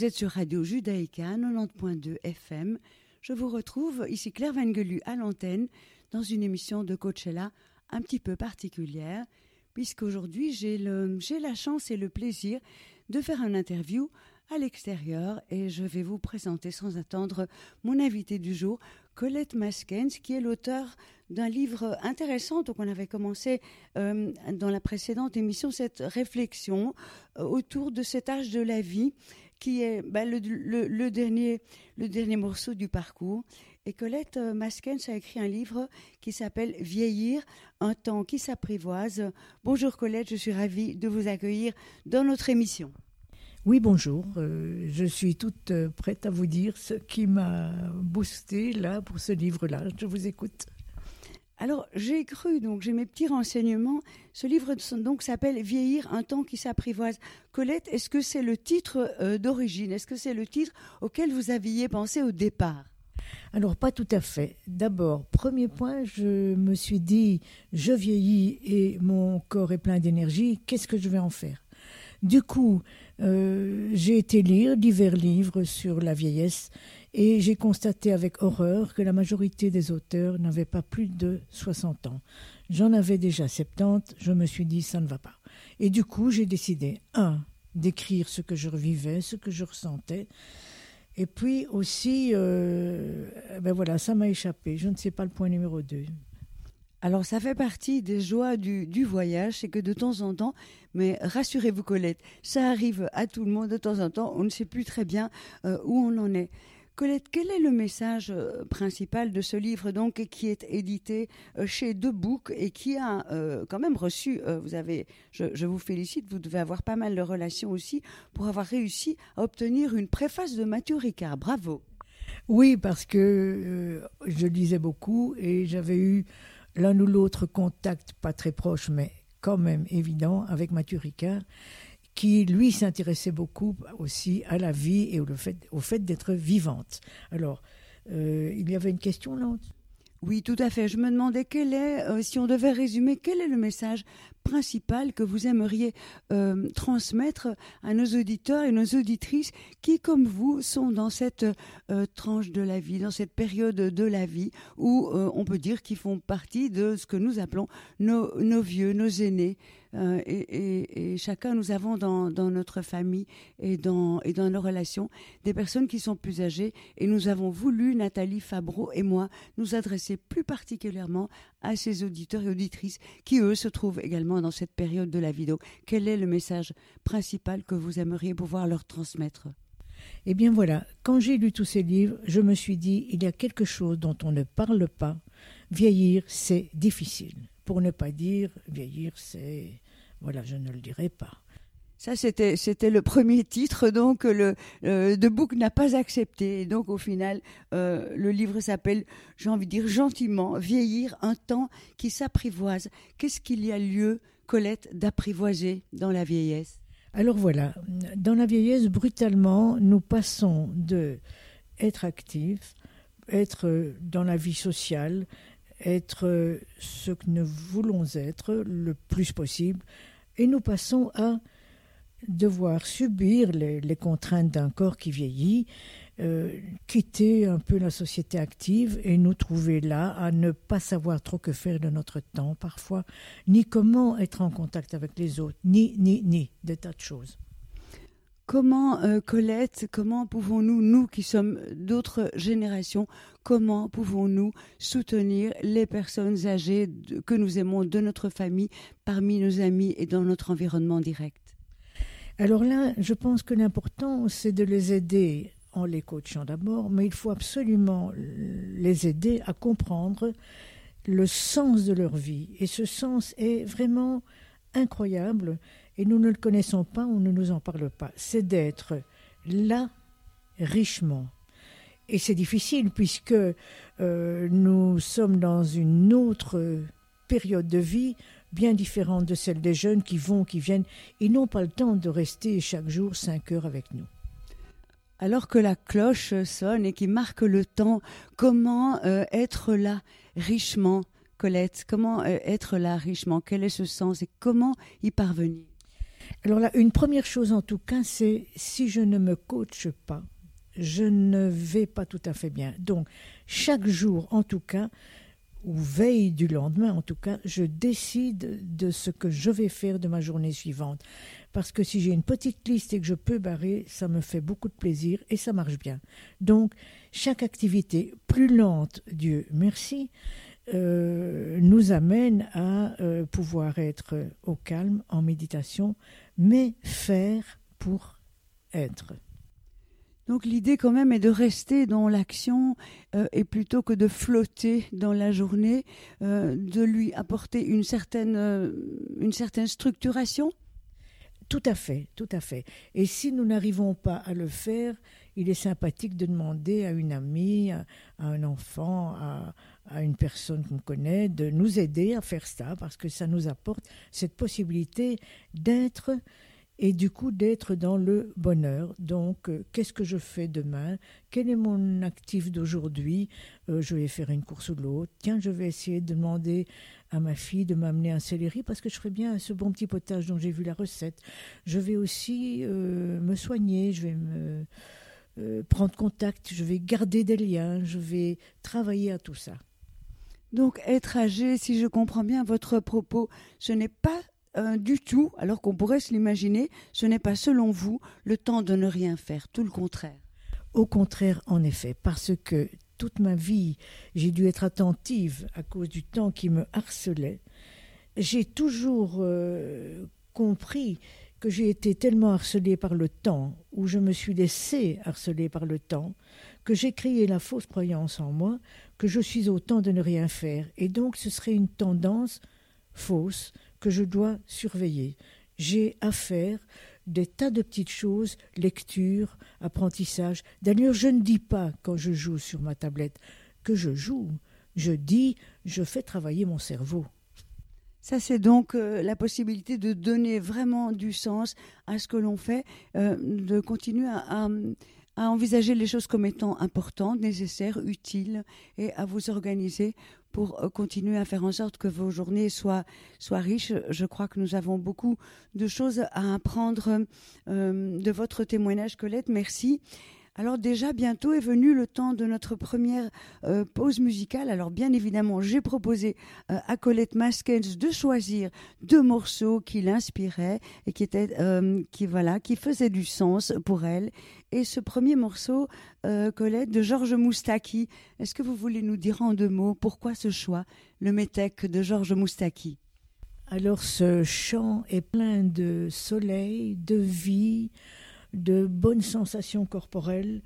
vous êtes sur Radio Judaïka 90.2 FM. Je vous retrouve ici Claire Vengelu à l'antenne dans une émission de Coachella un petit peu particulière puisqu'aujourd'hui j'ai la chance et le plaisir de faire un interview à l'extérieur et je vais vous présenter sans attendre mon invité du jour, Colette Maskens, qui est l'auteur d'un livre intéressant. Donc, on avait commencé euh, dans la précédente émission cette réflexion euh, autour de cet âge de la vie qui est bah, le, dernier, le dernier morceau du parcours. Et Colette euh, Maskens a écrit un livre qui s'appelle Vieillir, un temps qui s'apprivoise. Bonjour Colette, je suis ravie de vous accueillir dans notre émission. Oui, bonjour. Euh, je suis toute euh, prête à vous dire ce qui m'a boosté là pour ce livre-là. Je vous écoute. Alors, j'ai cru, donc j'ai mes petits renseignements. Ce livre donc s'appelle Vieillir, un temps qui s'apprivoise. Colette, est-ce que c'est le titre euh, d'origine? Est-ce que c'est le titre auquel vous aviez pensé au départ? Alors, pas tout à fait. D'abord, premier point, je me suis dit, je vieillis et mon corps est plein d'énergie, qu'est-ce que je vais en faire? Du coup, euh, j'ai été lire divers livres sur la vieillesse et j'ai constaté avec horreur que la majorité des auteurs n'avaient pas plus de 60 ans. J'en avais déjà 70, je me suis dit ça ne va pas. Et du coup, j'ai décidé, un, d'écrire ce que je revivais, ce que je ressentais. Et puis aussi, euh, ben voilà, ça m'a échappé. Je ne sais pas le point numéro 2. Alors ça fait partie des joies du, voyage, c'est que de temps en temps, mais rassurez-vous Colette, ça arrive à tout le monde de temps en temps, on ne sait plus très bien euh, où on en est. Colette, quel est le message euh, principal de ce livre donc qui est édité euh, chez De Book et qui a quand même reçu, vous avez, je, je, vous félicite, vous devez avoir pas mal de relations aussi pour avoir réussi à obtenir une préface de Mathieu Ricard. Bravo. Oui, parce que je lisais beaucoup et j'avais eu l'un ou l'autre contact, pas très proche, mais quand même évident, avec Mathieu Ricard, qui lui s'intéressait beaucoup aussi à la vie et au fait, d'être vivante. Alors, euh, il y avait une question là oui, tout à fait. Je me demandais quel est, euh, si on devait résumer, quel est le message principal que vous aimeriez euh, transmettre à nos auditeurs et nos auditrices qui, comme vous, sont dans cette euh, tranche de la vie, dans cette période de la vie où on peut dire qu'ils font partie de ce que nous appelons nos vieux, nos aînés, euh, et, chacun, nous avons dans, notre famille et dans, et dans nos relations des personnes qui sont plus âgées. Et nous avons voulu, Nathalie Fabreau et moi, nous adresser plus particulièrement à ces auditeurs et auditrices qui, eux, se trouvent également dans cette période de la vie. Quel est le message principal que vous aimeriez pouvoir leur transmettre? Eh bien voilà, quand j'ai lu tous ces livres, je me suis dit, il y a quelque chose dont on ne parle pas. Vieillir, c'est difficile pour ne pas dire vieillir, c'est. Voilà, je ne le dirai pas. Ça, c'était, c'était le premier titre, donc le euh, The Book n'a pas accepté. Et donc, au final, euh, le livre s'appelle, j'ai envie de dire gentiment, Vieillir, un temps qui s'apprivoise. Qu'est-ce qu'il y a lieu, Colette, d'apprivoiser dans la vieillesse? Alors voilà, dans la vieillesse, brutalement, nous passons de être actifs, être dans la vie sociale, être ce que nous voulons être le plus possible, et nous passons à devoir subir les, contraintes d'un corps qui vieillit, euh, quitter un peu la société active et nous trouver là à ne pas savoir trop que faire de notre temps parfois, ni comment être en contact avec les autres, ni, ni, ni, des tas de choses. Comment, euh, Colette, comment pouvons-nous, nous qui sommes d'autres générations, comment pouvons-nous soutenir les personnes âgées que nous aimons de notre famille, parmi nos amis et dans notre environnement direct? Alors là, je pense que l'important, c'est de les aider en les coachant d'abord, mais il faut absolument les aider à comprendre le sens de leur vie. Et ce sens est vraiment incroyable et nous ne le connaissons pas, on ne nous en parle pas. C'est d'être là richement. Et c'est difficile puisque euh, nous sommes dans une autre période de vie bien différente de celle des jeunes qui vont, qui viennent, ils n'ont pas le temps de rester chaque jour cinq heures avec nous. Alors que la cloche sonne et qui marque le temps, comment euh, être là richement, Colette? Comment euh, être là richement? Quel est ce sens et comment y parvenir? Alors là, une première chose en tout cas, c'est si je ne me coache pas, je ne vais pas tout à fait bien. Donc, chaque jour, en tout cas, ou veille du lendemain, en tout cas, je décide de ce que je vais faire de ma journée suivante. Parce que si j'ai une petite liste et que je peux barrer, ça me fait beaucoup de plaisir et ça marche bien. Donc, chaque activité plus lente, Dieu merci, euh, nous amène à euh, pouvoir être au calme, en méditation, mais faire pour être. Donc l'idée quand même est de rester dans l'action euh, et plutôt que de flotter dans la journée, euh, de lui apporter une certaine, euh, une certaine structuration Tout à fait, tout à fait. Et si nous n'arrivons pas à le faire, il est sympathique de demander à une amie, à, un enfant, à, à une personne qu'on connaît, de nous aider à faire ça, parce que ça nous apporte cette possibilité d'être et du coup d'être dans le bonheur. Donc, euh, qu'est-ce que je fais demain? Quel est mon actif d'aujourd'hui? Euh, Je vais faire une course ou l'autre. Tiens, je vais essayer de demander à ma fille de m'amener un céleri parce que je ferais bien ce bon petit potage dont j'ai vu la recette. Je vais aussi euh, me soigner, je vais me prendre contact, je vais garder des liens, je vais travailler à tout ça. Donc être âgé, si je comprends bien votre propos, ce n'est pas euh, du tout, alors qu'on pourrait se l'imaginer, ce n'est pas selon vous le temps de ne rien faire, tout le contraire. Au contraire, en effet, parce que toute ma vie, j'ai dû être attentive à cause du temps qui me harcelait. J'ai toujours euh, compris que j'ai été tellement harcelée par le temps, ou je me suis laissée harceler par le temps, que j'ai créé la fausse croyance en moi que je suis au temps de ne rien faire, et donc ce serait une tendance fausse que je dois surveiller. J'ai à faire des tas de petites choses, lecture, apprentissage. D'ailleurs, je ne dis pas quand je joue sur ma tablette que je joue. Je dis, je fais travailler mon cerveau. Ça, c'est donc euh, la possibilité de donner vraiment du sens à ce que l'on fait, euh, de continuer à, à envisager les choses comme étant importantes, nécessaires, utiles, et à vous organiser pour euh, continuer à faire en sorte que vos journées soient, riches. Je crois que nous avons beaucoup de choses à apprendre euh, de votre témoignage, Colette. Merci. Alors déjà, bientôt est venu le temps de notre première euh, pause musicale. Alors bien évidemment, j'ai proposé à Colette Maskens de choisir deux morceaux qui l'inspiraient et qui étaient, qui voilà, qui faisaient du sens pour elle. Et ce premier morceau, euh, Colette, de Georges Moustaki, est-ce que vous voulez nous dire en deux mots pourquoi ce choix, le métèque de Georges Moustaki? Alors ce chant est plein de soleil, de vie, de bonnes sensations corporelles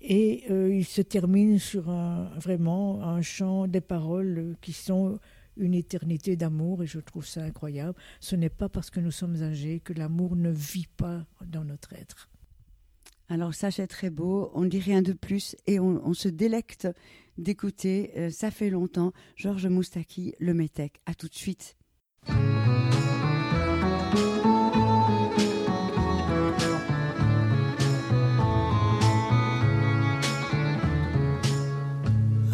et euh, il se termine sur un, vraiment un chant des paroles qui sont une éternité d'amour et je trouve ça incroyable. Ce n'est pas parce que nous sommes âgés que l'amour ne vit pas dans notre être. Alors ça c'est très beau, on ne dit rien de plus et on, se délecte d'écouter, euh, ça fait longtemps, Georges Moustaki, le Métèque. À tout de suite.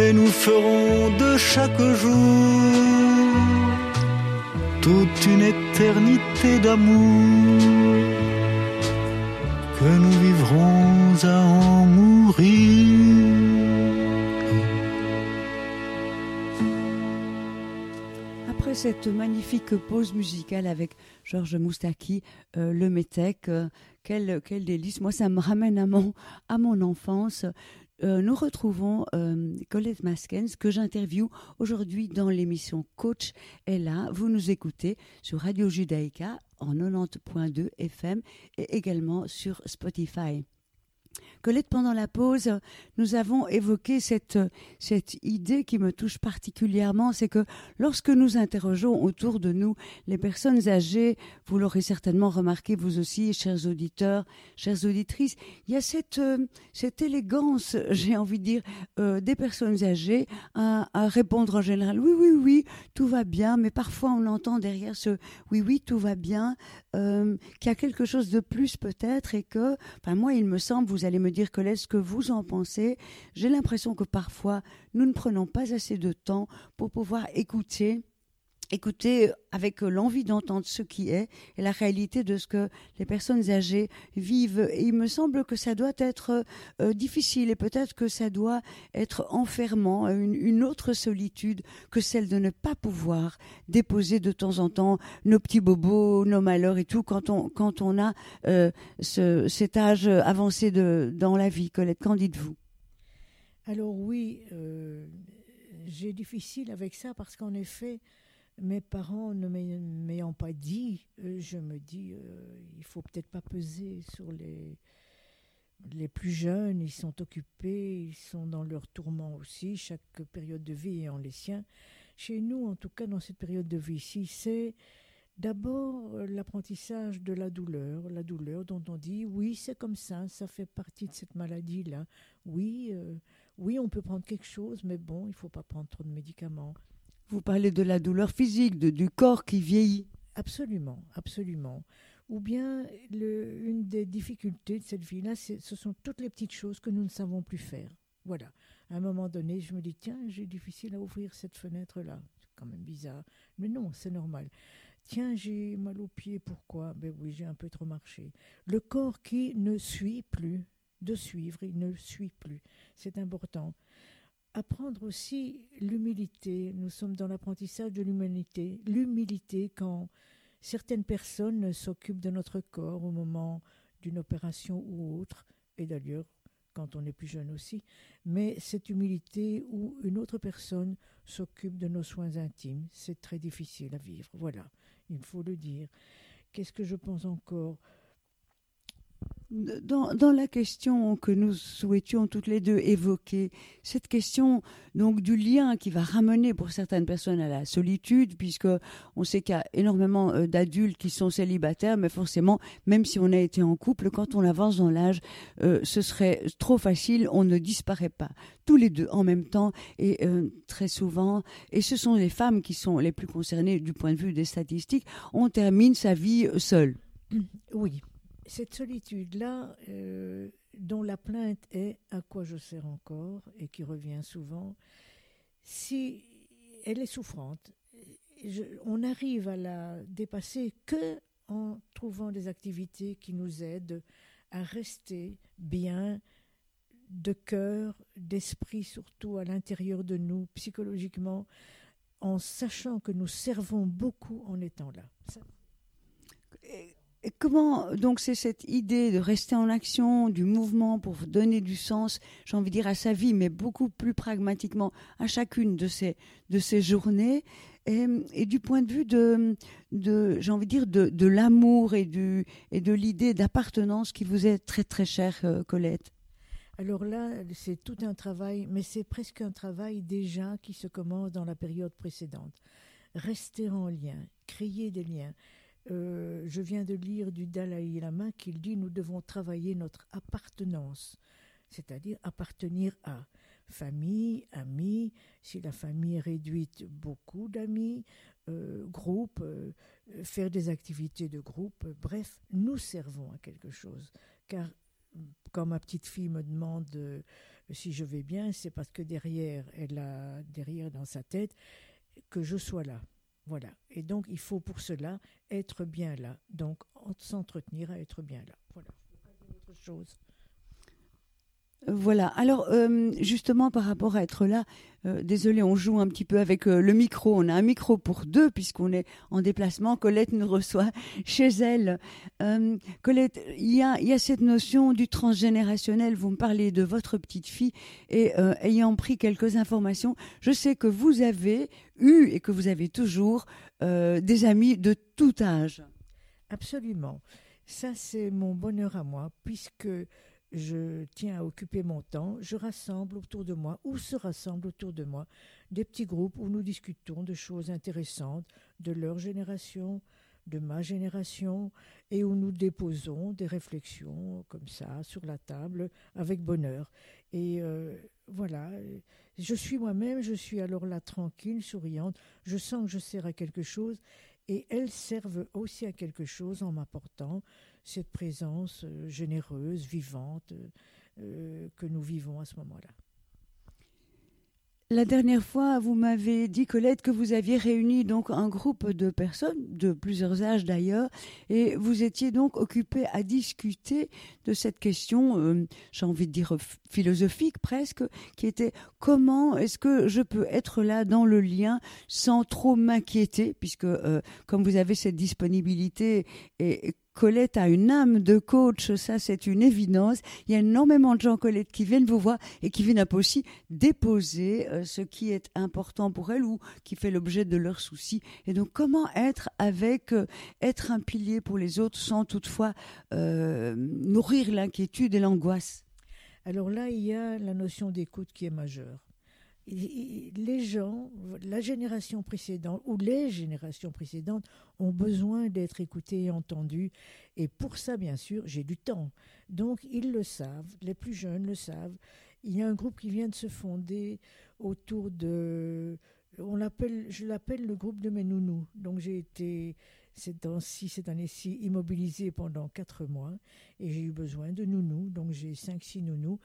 Et nous ferons de chaque jour toute une éternité d'amour que nous vivrons à en mourir. cette magnifique pause musicale avec Georges Moustaki, euh, le Métèque. Euh, quel, délice. Moi, ça me ramène à mon enfance. Euh, nous retrouvons Colette Maskens que j'interviewe aujourd'hui dans l'émission Coach est là. Vous nous écoutez sur Radio Judaïka en 90.2 FM et également sur Spotify. Colette, pendant la pause, nous avons évoqué cette, cette idée qui me touche particulièrement, c'est que lorsque nous interrogeons autour de nous les personnes âgées, vous l'aurez certainement remarqué vous aussi, chers auditeurs, chères auditrices, il y a cette, euh, cette élégance, j'ai envie de dire, euh, des personnes âgées à, répondre en général oui, oui, oui, tout va bien, mais parfois on entend derrière ce oui, oui, tout va bien, euh, qu'il y a quelque chose de plus peut-être et que, enfin moi il me semble, vous allez me dire que ce que vous en pensez. J'ai l'impression que parfois nous ne prenons pas assez de temps pour pouvoir écouter écouter avec l'envie d'entendre ce qui est et la réalité de ce que les personnes âgées vivent. Et il me semble que ça doit être euh, difficile et peut-être que ça doit être enfermant, une, autre solitude que celle de ne pas pouvoir déposer de temps en temps nos petits bobos, nos malheurs et tout quand on, quand on a euh, ce, cet âge avancé dans la vie. Colette, qu'en dites-vous? Alors oui, euh, j'ai difficile avec ça parce qu'en effet, mes parents ne m'ayant pas dit, euh, je me dis, euh, il faut peut-être pas peser sur les, les plus jeunes, ils sont occupés, ils sont dans leur tourment aussi, chaque période de vie ayant les siens. Chez nous, en tout cas dans cette période de vie-ci, c'est d'abord euh, l'apprentissage de la douleur, la douleur dont on dit, oui, c'est comme ça, ça fait partie de cette maladie-là. Oui, oui, on peut prendre quelque chose, mais bon, il ne faut pas prendre trop de médicaments. Vous parlez de la douleur physique, de, du corps qui vieillit. Absolument, absolument. Ou bien une des difficultés de cette vie-là, ce sont toutes les petites choses que nous ne savons plus faire. Voilà. À un moment donné, je me dis, tiens, j'ai difficile à ouvrir cette fenêtre-là. C'est quand même bizarre. Mais non, c'est normal. Tiens, j'ai mal aux pieds, pourquoi? Ben oui, j'ai un peu trop marché. Le corps qui ne suit plus, de suivre, il ne suit plus. C'est important apprendre aussi l'humilité. Nous sommes dans l'apprentissage de l'humanité. L'humilité quand certaines personnes s'occupent de notre corps au moment d'une opération ou autre, et d'ailleurs quand on est plus jeune aussi, mais cette humilité où une autre personne s'occupe de nos soins intimes, c'est très difficile à vivre. Voilà, il faut le dire. Qu'est-ce que je pense encore? Dans, la question que nous souhaitions toutes les deux évoquer, cette question donc du lien qui va ramener pour certaines personnes à la solitude, puisque on sait qu'il y a énormément euh, d'adultes qui sont célibataires, mais forcément, même si on a été en couple, quand on avance dans l'âge, euh, ce serait trop facile, on ne disparaît pas. Tous les deux en même temps et euh, très souvent, et ce sont les femmes qui sont les plus concernées du point de vue des statistiques, on termine sa vie seule. Oui, cette solitude-là, euh, dont la plainte est à quoi je sers encore et qui revient souvent, si elle est souffrante, on arrive à la dépasser que en trouvant des activités qui nous aident à rester bien de cœur, d'esprit surtout à l'intérieur de nous, psychologiquement, en sachant que nous servons beaucoup en étant là. Comment donc c'est cette idée de rester en action, du mouvement pour donner du sens, j'ai envie de dire à sa vie, mais beaucoup plus pragmatiquement à chacune de ces de ces journées. Et, du point de vue de, de j'ai envie de dire de, de l'amour et du et de l'idée d'appartenance qui vous est très très chère, euh, Colette. Alors là, c'est tout un travail, mais c'est presque un travail déjà qui se commence dans la période précédente. Rester en lien, créer des liens. Euh, je viens de lire du Dalai Lama qu'il dit nous devons travailler notre appartenance, c'est-à-dire appartenir à famille, amis, si la famille est réduite, beaucoup d'amis, euh, groupe, euh, faire des activités de groupe, bref, nous servons à quelque chose. Car quand ma petite fille me demande si je vais bien, c'est parce que derrière, elle a derrière dans sa tête que je sois là. Voilà. Et donc, il faut pour cela être bien là. Donc, s'entretenir à être bien là. Voilà. autre chose. Voilà. Alors, euh, justement, par rapport à être là, euh, désolé, on joue un petit peu avec euh, le micro. On a un micro pour deux puisqu'on est en déplacement. Colette nous reçoit chez elle. Colette, il y a, y a cette notion du transgénérationnel. Vous me parlez de votre petite fille et ayant pris quelques informations, je sais que vous avez eu et que vous avez toujours des amis de tout âge. Absolument. Ça, c'est mon bonheur à moi puisque je tiens à occuper mon temps, je rassemble autour de moi, ou se rassemblent autour de moi, des petits groupes où nous discutons de choses intéressantes de leur génération, de ma génération, et où nous déposons des réflexions comme ça sur la table avec bonheur. Et euh, voilà, je suis moi-même, je suis alors là tranquille, souriante, je sens que je sers à quelque chose, et elles servent aussi à quelque chose en m'apportant cette présence euh, généreuse, vivante euh, que nous vivons à ce moment-là. La dernière fois, vous m'avez dit, Colette, que vous aviez réuni donc un groupe de personnes, de plusieurs âges d'ailleurs, et vous étiez donc occupé à discuter de cette question, euh, j'ai envie de dire philosophique presque, qui était comment est-ce que je peux être là dans le lien sans trop m'inquiéter, puisque comme vous avez cette disponibilité et Colette a une âme de coach, ça c'est une évidence. Il y a énormément de gens, Colette, qui viennent vous voir et qui viennent aussi déposer euh, ce qui est important pour elles ou qui fait l'objet de leurs soucis. Et donc comment être avec, euh, être un pilier pour les autres sans toutefois euh, nourrir l'inquiétude et l'angoisse? Alors là, il y a la notion d'écoute qui est majeure les gens, la génération précédente ou les générations précédentes ont besoin d'être écoutés et entendus. Et pour ça, bien sûr, j'ai du temps. Donc, ils le savent, les plus jeunes le savent. Il y a un groupe qui vient de se fonder autour de. On l'appelle, je l'appelle le groupe de mes nounous. Donc, j'ai été cette année-ci, immobilisée pendant quatre mois et j'ai eu besoin de nounous. Donc, j'ai cinq, six nounous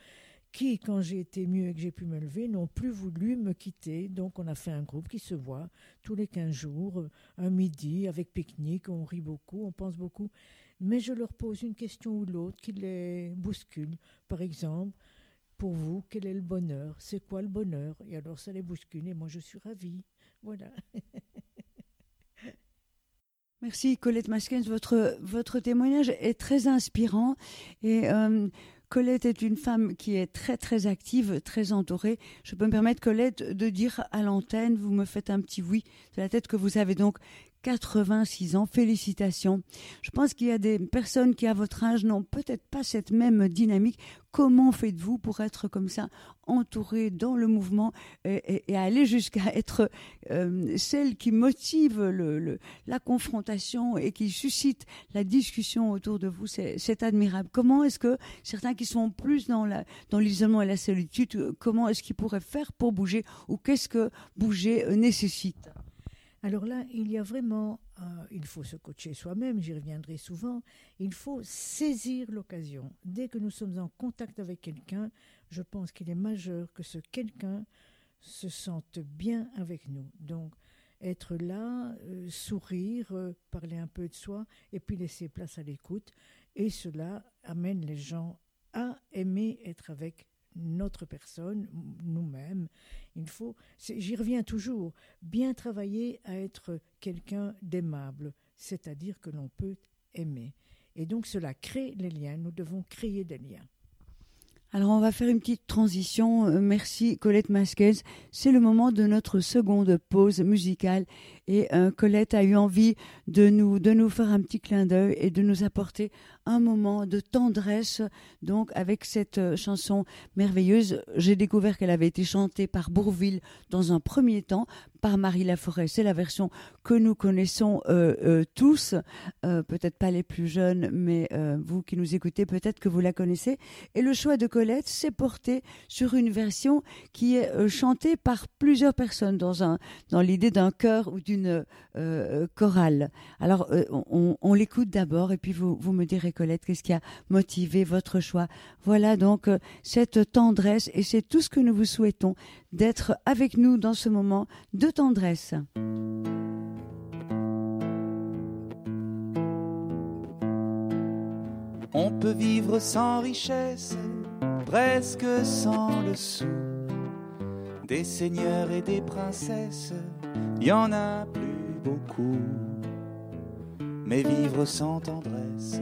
qui, quand j'ai été mieux et que j'ai pu me lever, n'ont plus voulu me quitter. Donc on a fait un groupe qui se voit tous les 15 jours, un midi, avec pique-nique, on rit beaucoup, on pense beaucoup. Mais je leur pose une question ou l'autre qui les bouscule. Par exemple, pour vous, quel est le bonheur? C'est quoi le bonheur? Et alors ça les bouscule et moi je suis ravie. Voilà. Merci Colette Maskens, votre, votre témoignage est très inspirant et euh, Colette est une femme qui est très très active, très entourée. Je peux me permettre, Colette, de dire à l'antenne, vous me faites un petit oui de la tête que vous avez donc 86 ans. Félicitations. Je pense qu'il y a des personnes qui, à votre âge, n'ont peut-être pas cette même dynamique. Comment faites-vous pour être comme ça, entouré dans le mouvement et, aller jusqu'à être euh, celle qui motive la confrontation et qui suscite la discussion autour de vous? C'est admirable. Comment est-ce que certains qui sont plus dans l'isolement et la solitude, comment est-ce qu'ils pourraient faire pour bouger ou qu'est-ce que bouger euh, nécessite? Alors là, il y a vraiment, euh, il faut se coacher soi-même, j'y reviendrai souvent, il faut saisir l'occasion. Dès que nous sommes en contact avec quelqu'un, je pense qu'il est majeur que ce quelqu'un se sente bien avec nous. Donc, être là, euh, sourire, euh, parler un peu de soi, et puis laisser place à l'écoute. Et cela amène les gens à aimer être avec notre personne, nous-mêmes. Il faut, j'y reviens toujours, bien travailler à être quelqu'un d'aimable, c'est-à-dire que l'on peut aimer. Et donc cela crée les liens. Nous devons créer des liens. Alors on va faire une petite transition. Euh, merci Colette Masquez. C'est le moment de notre seconde pause musicale et euh, Colette a eu envie de nous de nous faire un petit clin d'œil et de nous apporter un moment de tendresse. Donc avec cette euh, chanson merveilleuse, j'ai découvert qu'elle avait été chantée par Bourville dans un premier temps par Marie Laforêt. C'est la version que nous connaissons euh, euh, tous, peut-être pas les plus jeunes, mais vous qui nous écoutez, peut-être que vous la connaissez. Et le choix de Colette s'est porté sur une version qui est chantée par plusieurs personnes dans, l'idée d'un chœur ou d'une chorale. Alors, on, on l'écoute d'abord et puis vous, vous me direz, Colette, qu'est-ce qui a motivé votre choix? Voilà donc cette tendresse et c'est tout ce que nous vous souhaitons d'être avec nous dans ce moment de tendresse. On peut vivre sans richesse, presque sans le sou. Des seigneurs et des princesses, y en a plus beaucoup. Mais vivre sans tendresse,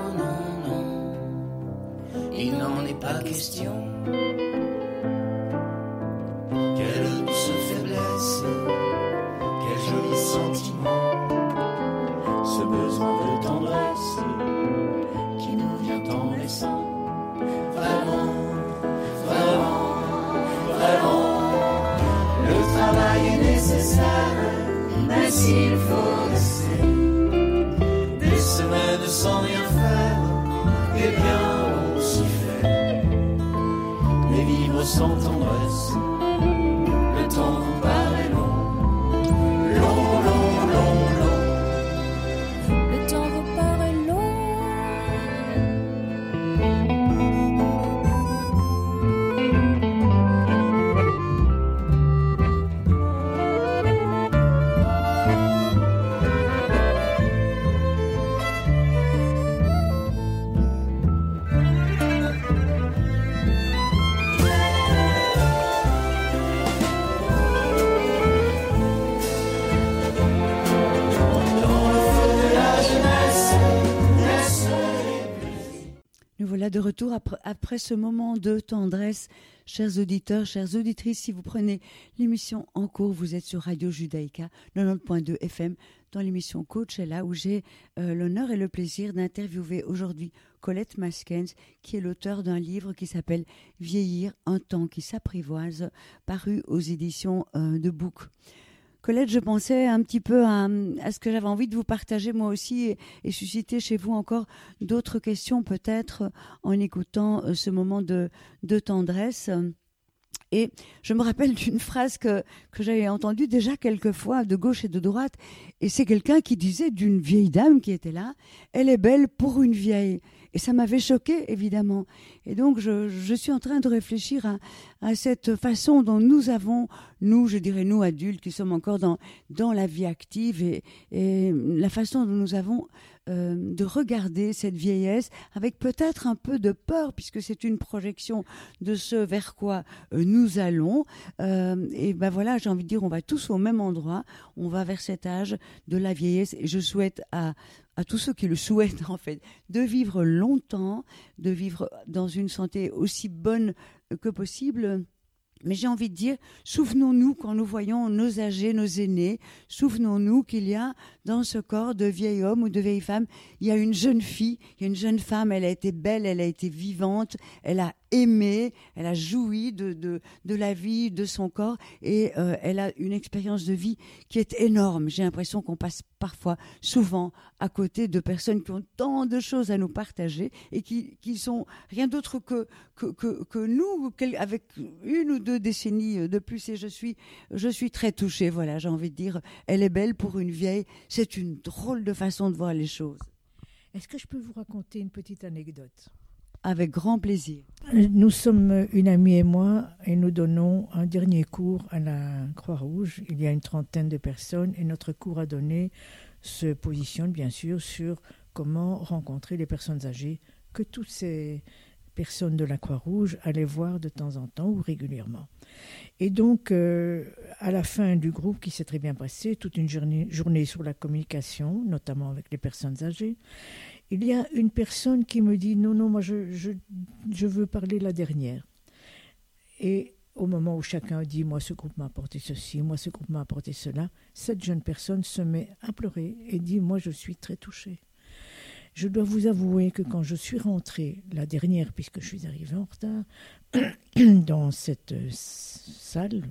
pas question. Après, ce moment de tendresse. Chers auditeurs, chères auditrices, si vous prenez l'émission en cours, vous êtes sur Radio Judaïka 90.2 FM dans l'émission Coach là où j'ai euh, l'honneur et le plaisir d'interviewer aujourd'hui Colette Maskens qui est l'auteur d'un livre qui s'appelle Vieillir, un temps qui s'apprivoise, paru aux éditions euh, de Bouc. Colette, je pensais un petit peu à, ce que j'avais envie de vous partager moi aussi et, susciter chez vous encore d'autres questions peut-être en écoutant euh, ce moment de, de tendresse. Et je me rappelle d'une phrase que, que j'avais entendue déjà quelques fois de gauche et de droite. Et c'est quelqu'un qui disait d'une vieille dame qui était là, elle est belle pour une vieille. Et ça m'avait choqué, évidemment. Et donc, je, je, suis en train de réfléchir à, à, cette façon dont nous avons, nous, je dirais nous adultes, qui sommes encore dans, dans la vie active, et, et la façon dont nous avons euh, de regarder cette vieillesse avec peut-être un peu de peur, puisque c'est une projection de ce vers quoi euh, nous allons. Euh, et ben voilà, j'ai envie de dire, on va tous au même endroit, on va vers cet âge de la vieillesse, et je souhaite à à tous ceux qui le souhaitent en fait, de vivre longtemps, de vivre dans une santé aussi bonne que possible. Mais j'ai envie de dire, souvenons-nous quand nous voyons nos âgés, nos aînés, souvenons-nous qu'il y a dans ce corps de vieil homme ou de vieille femme, il y a une jeune fille, il y a une jeune femme, elle a été belle, elle a été vivante, elle a aimé, elle a joui de, de, de la vie, de son corps, et euh, elle a une expérience de vie qui est énorme. J'ai l'impression qu'on passe parfois, souvent, à côté de personnes qui ont tant de choses à nous partager et qui, qui sont rien d'autre que, que, que, que nous, avec une ou deux décennies de plus. Et je suis, je suis très touchée. Voilà, j'ai envie de dire, elle est belle pour une vieille. C'est une drôle de façon de voir les choses. Est-ce que je peux vous raconter une petite anecdote? Avec grand plaisir. Nous sommes une amie et moi et nous donnons un dernier cours à la Croix-Rouge. Il y a une trentaine de personnes et notre cours à donner se positionne bien sûr sur comment rencontrer les personnes âgées que toutes ces personnes de la Croix-Rouge allaient voir de temps en temps ou régulièrement. Et donc, euh, à la fin du groupe qui s'est très bien passé, toute une journée, journée sur la communication, notamment avec les personnes âgées, il y a une personne qui me dit non, non, moi je, je, veux parler la dernière. Et au moment où chacun dit moi ce groupe m'a apporté ceci, moi ce groupe m'a apporté cela, cette jeune personne se met à pleurer et dit moi je suis très touchée. Je dois vous avouer que quand je suis rentrée, la dernière, puisque je suis arrivée en retard, dans cette salle,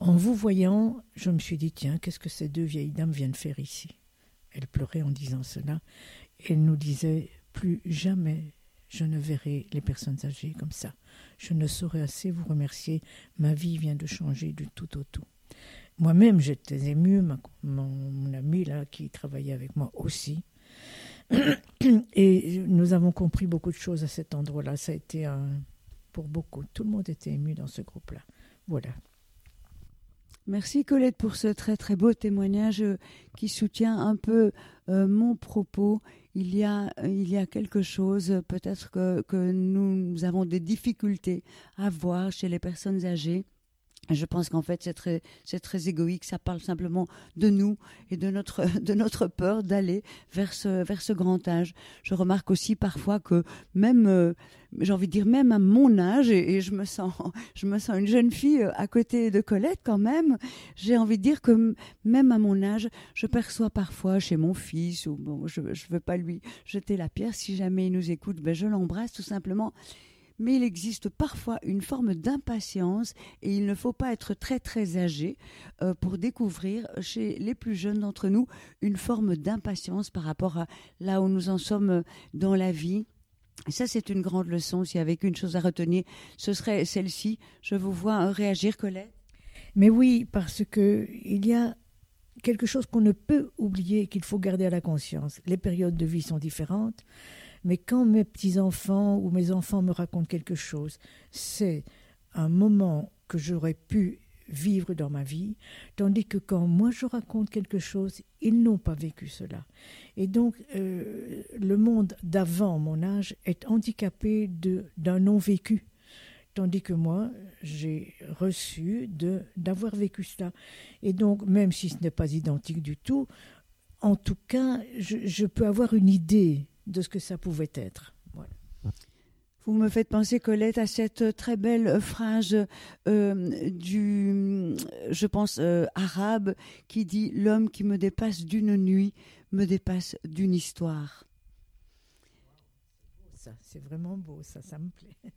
en vous voyant, je me suis dit, tiens, qu'est-ce que ces deux vieilles dames viennent faire ici? Elle pleurait en disant cela. Elle nous disait, plus jamais je ne verrai les personnes âgées comme ça. Je ne saurais assez vous remercier. Ma vie vient de changer du tout au tout. Moi-même, j'étais émue, mon, mon ami là qui travaillait avec moi aussi. Et nous avons compris beaucoup de choses à cet endroit-là. Ça a été un, pour beaucoup. Tout le monde était ému dans ce groupe-là. Voilà. Merci Colette pour ce très très beau témoignage euh, qui soutient un peu euh, mon propos. Il y a, il y a quelque chose, peut-être que nous avons des difficultés à voir chez les personnes âgées. Je pense qu'en fait, c'est très, très égoïque. Ça parle simplement de nous et de notre, de notre peur d'aller vers ce, vers ce grand âge. Je remarque aussi parfois que même, euh, j'ai envie de dire même à mon âge, et, je me sens, je me sens une jeune fille à côté de Colette quand même. J'ai envie de dire que même à mon âge, je perçois parfois chez mon fils, ou bon, je, je veux pas lui jeter la pierre. Si jamais il nous écoute, ben je l'embrasse tout simplement mais il existe parfois une forme d'impatience et il ne faut pas être très très âgé euh, pour découvrir chez les plus jeunes d'entre nous une forme d'impatience par rapport à là où nous en sommes dans la vie. Ça, c'est une grande leçon. S'il y avait une chose à retenir, ce serait celle-ci. Je vous vois réagir, Colette. Mais oui, parce que il y a quelque chose qu'on ne peut oublier, qu'il faut garder à la conscience. Les périodes de vie sont différentes. Mais quand mes petits-enfants ou mes enfants me racontent quelque chose, c'est un moment que j'aurais pu vivre dans ma vie, tandis que quand moi je raconte quelque chose, ils n'ont pas vécu cela. Et donc euh, le monde d'avant mon âge est handicapé d'un non-vécu, tandis que moi j'ai reçu d'avoir vécu cela. Et donc même si ce n'est pas identique du tout, en tout cas je peux avoir une idée de ce que ça pouvait être. Voilà. Vous me faites penser, Colette, à cette très belle phrase euh, du, je pense, euh, arabe, qui dit L'homme qui me dépasse d'une nuit me dépasse d'une histoire. Ça, c'est vraiment beau, ça, ça me plaît.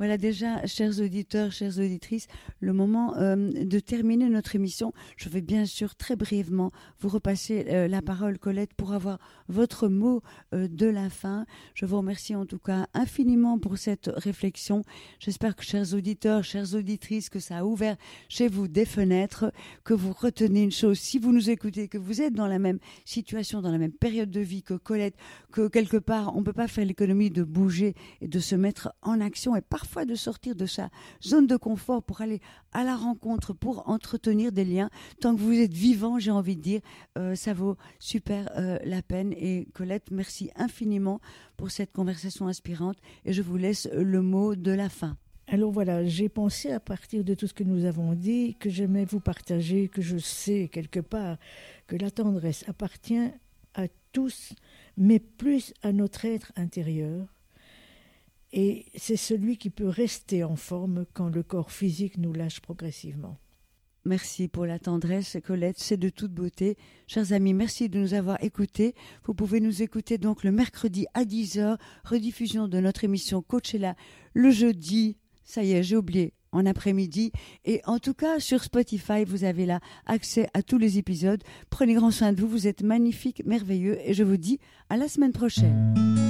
Voilà déjà, chers auditeurs, chères auditrices, le moment euh, de terminer notre émission. Je vais bien sûr très brièvement vous repasser euh, la parole, Colette, pour avoir votre mot euh, de la fin. Je vous remercie en tout cas infiniment pour cette réflexion. J'espère que, chers auditeurs, chères auditrices, que ça a ouvert chez vous des fenêtres, que vous retenez une chose. Si vous nous écoutez, que vous êtes dans la même situation, dans la même période de vie que Colette, que quelque part, on ne peut pas faire l'économie de bouger et de se mettre en action et de sortir de sa zone de confort pour aller à la rencontre, pour entretenir des liens. Tant que vous êtes vivant, j'ai envie de dire, euh, ça vaut super euh, la peine. Et Colette, merci infiniment pour cette conversation inspirante. Et je vous laisse le mot de la fin. Alors voilà, j'ai pensé à partir de tout ce que nous avons dit, que j'aimais vous partager, que je sais quelque part que la tendresse appartient à tous, mais plus à notre être intérieur et c'est celui qui peut rester en forme quand le corps physique nous lâche progressivement. Merci pour la tendresse, Colette, c'est de toute beauté. Chers amis, merci de nous avoir écoutés. Vous pouvez nous écouter donc le mercredi à 10h, rediffusion de notre émission Coachella le jeudi, ça y est, j'ai oublié, en après-midi. Et en tout cas, sur Spotify, vous avez là accès à tous les épisodes. Prenez grand soin de vous, vous êtes magnifiques, merveilleux, et je vous dis à la semaine prochaine.